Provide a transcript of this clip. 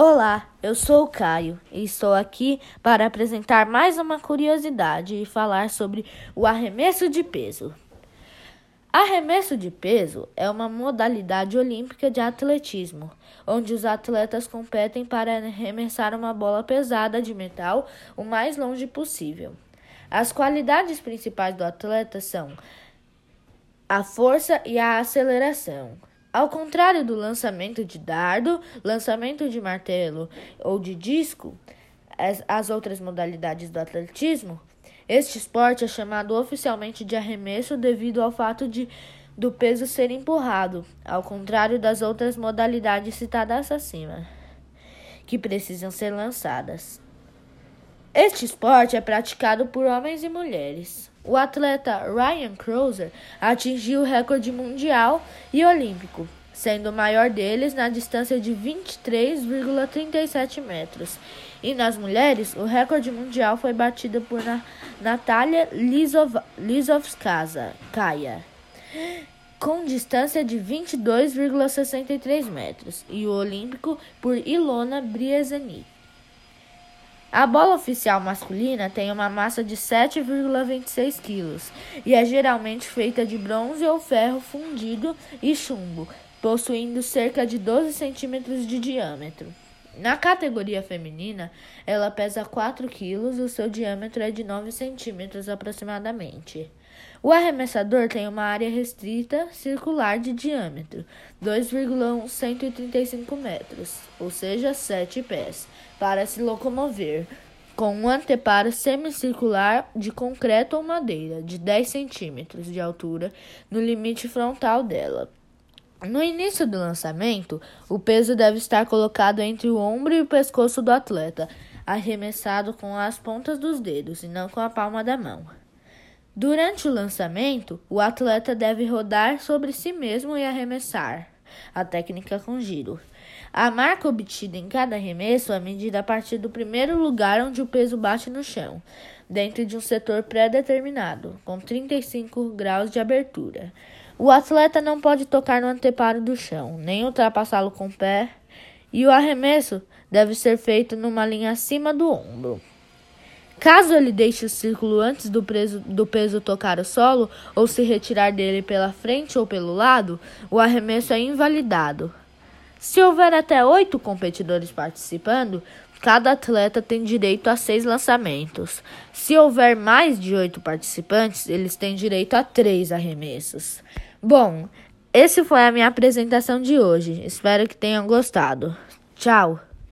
Olá, eu sou o Caio e estou aqui para apresentar mais uma curiosidade e falar sobre o arremesso de peso. Arremesso de peso é uma modalidade olímpica de atletismo, onde os atletas competem para arremessar uma bola pesada de metal o mais longe possível. As qualidades principais do atleta são a força e a aceleração. Ao contrário do lançamento de dardo, lançamento de martelo ou de disco, as, as outras modalidades do atletismo, este esporte é chamado oficialmente de arremesso devido ao fato de do peso ser empurrado, ao contrário das outras modalidades citadas acima, que precisam ser lançadas. Este esporte é praticado por homens e mulheres. O atleta Ryan Crouser atingiu o recorde mundial e olímpico, sendo o maior deles na distância de 23,37 metros. E nas mulheres, o recorde mundial foi batido por Natália Lisovskaya, com distância de 22,63 metros, e o olímpico por Ilona Briezeni. A bola oficial masculina tem uma massa de 7,26 kg e é geralmente feita de bronze ou ferro fundido e chumbo, possuindo cerca de 12 centímetros de diâmetro. Na categoria feminina, ela pesa 4 kg e o seu diâmetro é de 9 centímetros aproximadamente. O arremessador tem uma área restrita circular de diâmetro, 2,135 metros, ou seja, 7 pés, para se locomover, com um anteparo semicircular de concreto ou madeira, de 10 centímetros de altura, no limite frontal dela. No início do lançamento, o peso deve estar colocado entre o ombro e o pescoço do atleta, arremessado com as pontas dos dedos e não com a palma da mão. Durante o lançamento, o atleta deve rodar sobre si mesmo e arremessar. A técnica com giro. A marca obtida em cada arremesso é medida a partir do primeiro lugar onde o peso bate no chão, dentro de um setor pré-determinado, com 35 graus de abertura. O atleta não pode tocar no anteparo do chão, nem ultrapassá-lo com o pé, e o arremesso deve ser feito numa linha acima do ombro. Caso ele deixe o círculo antes do, preso, do peso tocar o solo ou se retirar dele pela frente ou pelo lado, o arremesso é invalidado. Se houver até oito competidores participando, cada atleta tem direito a seis lançamentos. Se houver mais de oito participantes, eles têm direito a três arremessos. Bom, esse foi a minha apresentação de hoje. Espero que tenham gostado. Tchau!